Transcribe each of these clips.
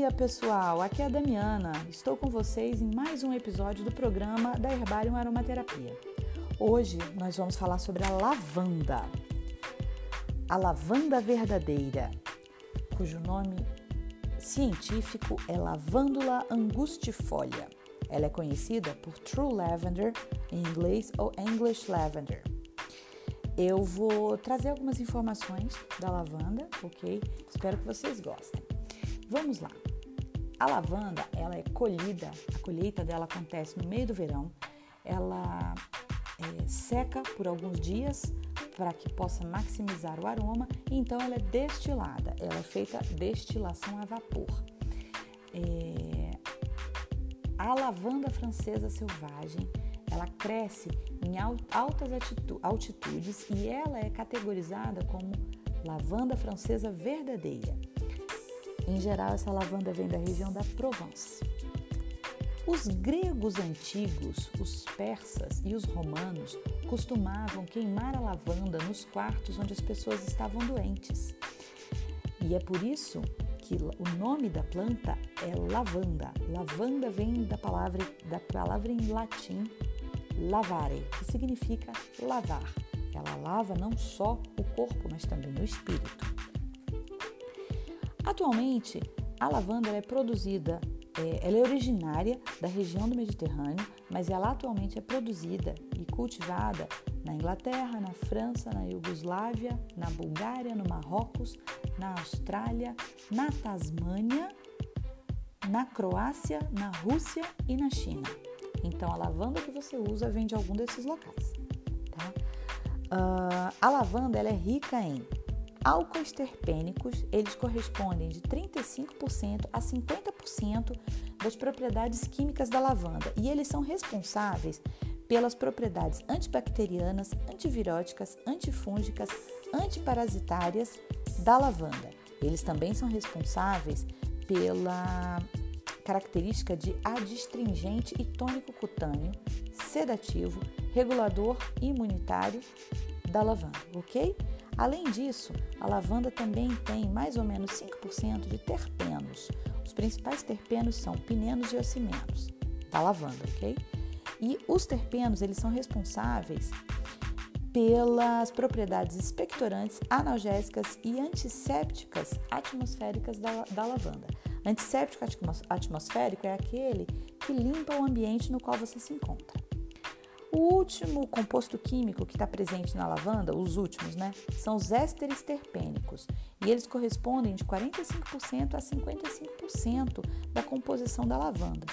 dia, pessoal! Aqui é a Damiana. Estou com vocês em mais um episódio do programa da Herbarium Aromaterapia. Hoje nós vamos falar sobre a lavanda. A lavanda verdadeira, cujo nome científico é Lavandula angustifolia. Ela é conhecida por True Lavender em inglês ou English Lavender. Eu vou trazer algumas informações da lavanda, ok? Espero que vocês gostem. Vamos lá. A lavanda, ela é colhida, a colheita dela acontece no meio do verão. Ela é, seca por alguns dias para que possa maximizar o aroma e então ela é destilada. Ela é feita destilação a vapor. É, a lavanda francesa selvagem, ela cresce em altas altitudes e ela é categorizada como lavanda francesa verdadeira. Em geral, essa lavanda vem da região da Provence. Os gregos antigos, os persas e os romanos costumavam queimar a lavanda nos quartos onde as pessoas estavam doentes. E é por isso que o nome da planta é lavanda. Lavanda vem da palavra, da palavra em latim lavare, que significa lavar. Ela lava não só o corpo, mas também o espírito. Atualmente, a lavanda é produzida, é, ela é originária da região do Mediterrâneo, mas ela atualmente é produzida e cultivada na Inglaterra, na França, na Iugoslávia, na Bulgária, no Marrocos, na Austrália, na Tasmânia, na Croácia, na Rússia e na China. Então, a lavanda que você usa vem de algum desses locais. Tá? Uh, a lavanda ela é rica em álcoois terpênicos, eles correspondem de 35% a 50% das propriedades químicas da lavanda e eles são responsáveis pelas propriedades antibacterianas, antiviróticas, antifúngicas, antiparasitárias da lavanda. Eles também são responsáveis pela característica de adstringente e tônico cutâneo, sedativo, regulador imunitário da lavanda, ok? Além disso, a lavanda também tem mais ou menos 5% de terpenos. Os principais terpenos são pinenos e ocimenos da lavanda, ok? E os terpenos, eles são responsáveis pelas propriedades expectorantes, analgésicas e antissépticas atmosféricas da, da lavanda. Antisséptico atmosférico é aquele que limpa o ambiente no qual você se encontra. O último composto químico que está presente na lavanda, os últimos, né, são os ésteres terpênicos e eles correspondem de 45% a 55% da composição da lavanda.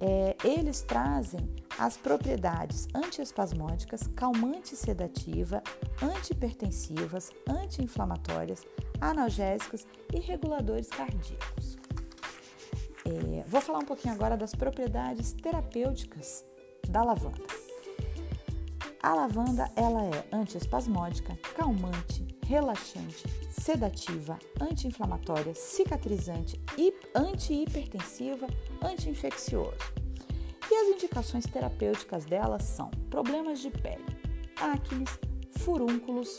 É, eles trazem as propriedades antiespasmódicas, calmante sedativa, antihipertensivas, anti-inflamatórias, analgésicas e reguladores cardíacos. É, vou falar um pouquinho agora das propriedades terapêuticas da lavanda. A lavanda ela é antiespasmódica, calmante, relaxante, sedativa, anti-inflamatória, cicatrizante, anti-hipertensiva, anti-infeccioso. E as indicações terapêuticas dela são problemas de pele, acne, furúnculos,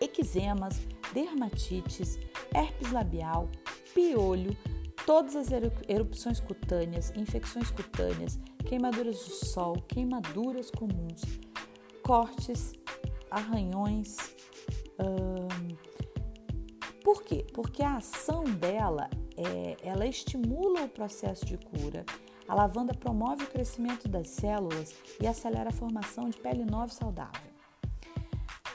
eczemas, dermatites, herpes labial, piolho, todas as erupções cutâneas, infecções cutâneas, queimaduras de sol, queimaduras comuns, cortes, arranhões. Hum, por quê? Porque a ação dela é, ela estimula o processo de cura. A lavanda promove o crescimento das células e acelera a formação de pele nova saudável.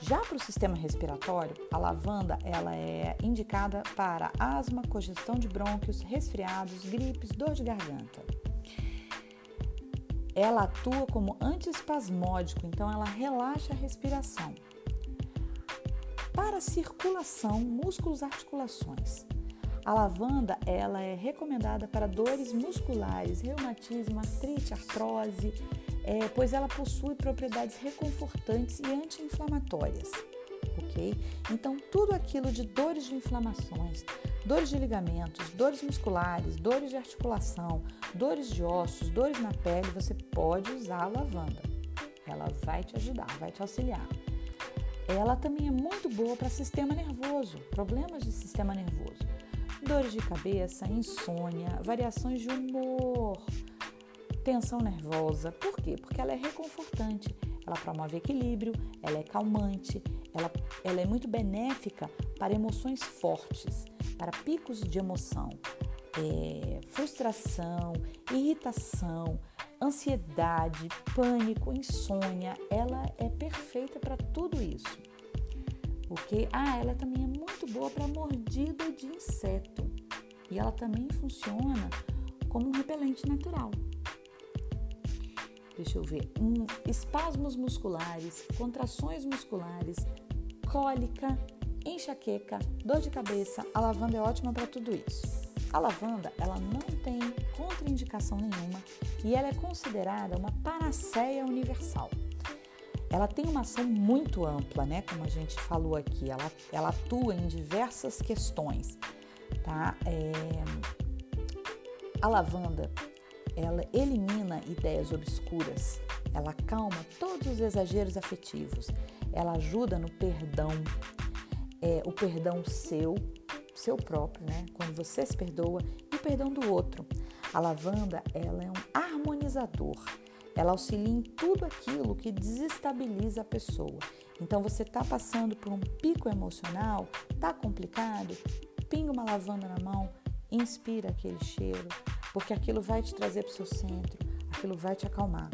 Já para o sistema respiratório, a lavanda ela é indicada para asma, congestão de brônquios, resfriados, gripes, dor de garganta. Ela atua como antiespasmódico, então ela relaxa a respiração. Para circulação, músculos, articulações. A lavanda ela é recomendada para dores musculares, reumatismo, artrite, artrose, é, pois ela possui propriedades reconfortantes e anti-inflamatórias, ok? Então, tudo aquilo de dores de inflamações, dores de ligamentos, dores musculares, dores de articulação, dores de ossos, dores na pele, você pode usar a lavanda. Ela vai te ajudar, vai te auxiliar. Ela também é muito boa para sistema nervoso, problemas de sistema nervoso. dores de cabeça, insônia, variações de humor, tensão nervosa. Por quê? Porque ela é reconfortante, ela promove equilíbrio, ela é calmante, ela, ela é muito benéfica para emoções fortes, para picos de emoção, é, frustração, irritação, ansiedade, pânico, insônia. Ela é perfeita para tudo isso. Porque ah, ela também é muito boa para mordida de inseto. E ela também funciona como um repelente natural. Deixa eu ver. Um, espasmos musculares, contrações musculares, cólica, enxaqueca, dor de cabeça. A lavanda é ótima para tudo isso. A lavanda, ela não tem contraindicação nenhuma e ela é considerada uma panaceia universal. Ela tem uma ação muito ampla, né? Como a gente falou aqui, ela, ela atua em diversas questões, tá? É... A lavanda, ela elimina ideias obscuras, ela acalma todos os exageros afetivos, ela ajuda no perdão, é, o perdão seu, seu próprio, né? Quando você se perdoa e o perdão do outro. A lavanda, ela é um harmonizador. Ela auxilia em tudo aquilo que desestabiliza a pessoa. Então você está passando por um pico emocional, tá complicado, pinga uma lavanda na mão, inspira aquele cheiro, porque aquilo vai te trazer para o seu centro, aquilo vai te acalmar.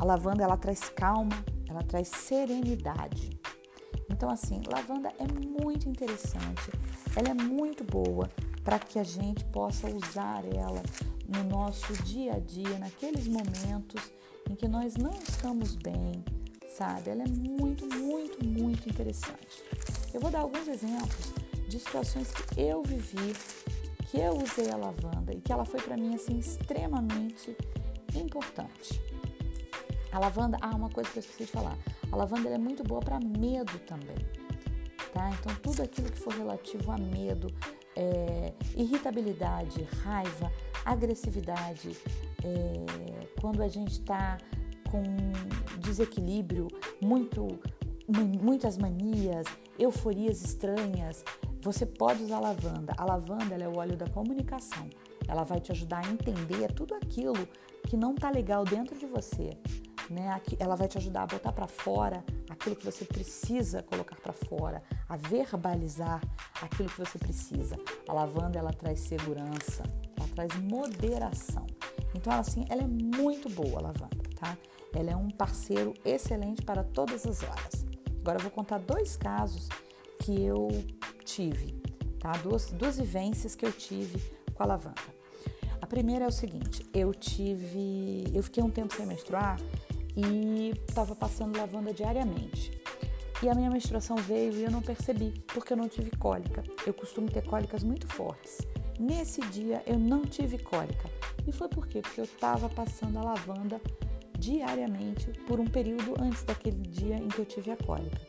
A lavanda ela traz calma, ela traz serenidade. Então assim, lavanda é muito interessante, ela é muito boa para que a gente possa usar ela no nosso dia a dia, naqueles momentos em que nós não estamos bem, sabe? Ela é muito, muito, muito interessante. Eu vou dar alguns exemplos de situações que eu vivi, que eu usei a lavanda e que ela foi para mim assim extremamente importante. A lavanda, ah, uma coisa que eu esqueci de falar. A lavanda é muito boa para medo também, tá? Então tudo aquilo que for relativo a medo, é, irritabilidade, raiva, agressividade, é, quando a gente está com desequilíbrio, muito, muitas manias, euforias estranhas, você pode usar lavanda. A lavanda é o óleo da comunicação. Ela vai te ajudar a entender tudo aquilo que não está legal dentro de você. Né? Ela vai te ajudar a botar para fora aquilo que você precisa colocar para fora, a verbalizar aquilo que você precisa. A lavanda ela traz segurança, ela traz moderação. Então, assim, ela é muito boa, a lavanda, tá? Ela é um parceiro excelente para todas as horas. Agora eu vou contar dois casos que eu tive, tá? Duas, duas vivências que eu tive com a lavanda. A primeira é o seguinte: eu tive. Eu fiquei um tempo sem menstruar e estava passando lavanda diariamente. E a minha menstruação veio e eu não percebi, porque eu não tive cólica. Eu costumo ter cólicas muito fortes. Nesse dia eu não tive cólica. E foi por quê? Porque eu estava passando a lavanda diariamente por um período antes daquele dia em que eu tive a cólica.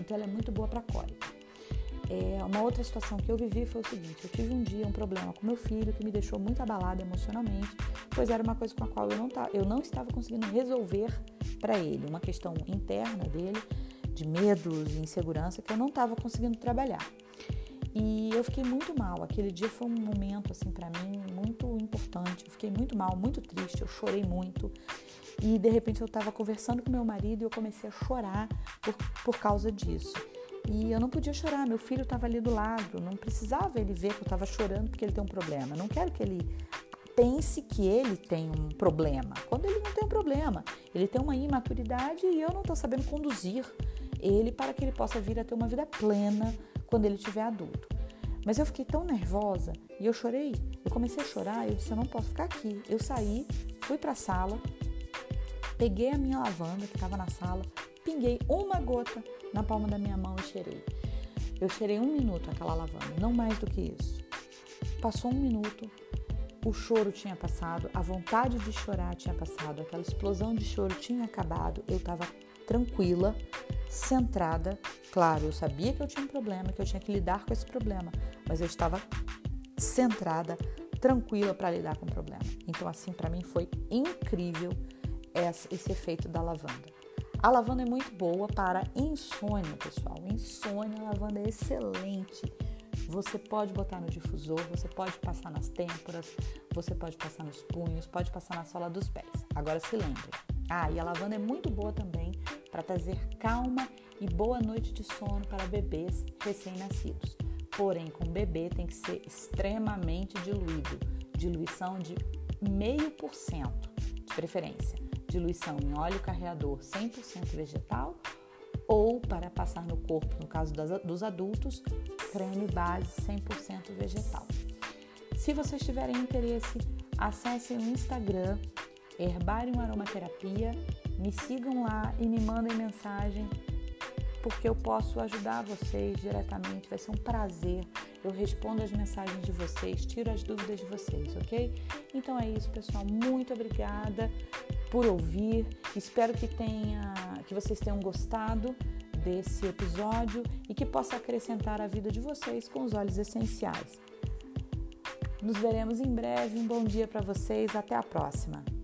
Então ela é muito boa para cólica. É, uma outra situação que eu vivi foi o seguinte: eu tive um dia um problema com meu filho que me deixou muito abalada emocionalmente, pois era uma coisa com a qual eu não, eu não estava conseguindo resolver para ele, uma questão interna dele, de medos e insegurança que eu não estava conseguindo trabalhar. E eu fiquei muito mal. Aquele dia foi um momento assim para mim muito importante. Eu fiquei muito mal, muito triste. Eu chorei muito. E de repente eu estava conversando com meu marido e eu comecei a chorar por, por causa disso. E eu não podia chorar, meu filho estava ali do lado, não precisava ele ver que eu estava chorando porque ele tem um problema. Não quero que ele pense que ele tem um problema, quando ele não tem um problema. Ele tem uma imaturidade e eu não estou sabendo conduzir ele para que ele possa vir a ter uma vida plena quando ele tiver adulto. Mas eu fiquei tão nervosa e eu chorei. Eu comecei a chorar, eu disse: eu não posso ficar aqui. Eu saí, fui para a sala, peguei a minha lavanda que estava na sala, pinguei uma gota na palma da minha mão e cheirei. Eu cheirei um minuto aquela lavanda, não mais do que isso. Passou um minuto, o choro tinha passado, a vontade de chorar tinha passado, aquela explosão de choro tinha acabado, eu estava tranquila, centrada. Claro, eu sabia que eu tinha um problema, que eu tinha que lidar com esse problema, mas eu estava centrada, tranquila para lidar com o problema. Então, assim, para mim foi incrível esse efeito da lavanda. A lavanda é muito boa para insônia, pessoal. Insônia, a lavanda é excelente. Você pode botar no difusor, você pode passar nas têmporas, você pode passar nos punhos, pode passar na sola dos pés. Agora se lembre. Ah, e a lavanda é muito boa também para trazer calma e boa noite de sono para bebês recém-nascidos. Porém, com o bebê tem que ser extremamente diluído, diluição de meio por cento, de preferência, diluição em óleo carreador 100% vegetal ou para passar no corpo, no caso dos adultos, creme base 100% vegetal. Se vocês tiverem interesse, acessem o Instagram Herbarium Aromaterapia, me sigam lá e me mandem mensagem porque eu posso ajudar vocês diretamente. Vai ser um prazer. Eu respondo as mensagens de vocês, tiro as dúvidas de vocês, ok? Então é isso, pessoal. Muito obrigada por ouvir. Espero que tenha, que vocês tenham gostado desse episódio e que possa acrescentar a vida de vocês com os olhos essenciais. Nos veremos em breve. Um bom dia para vocês. Até a próxima.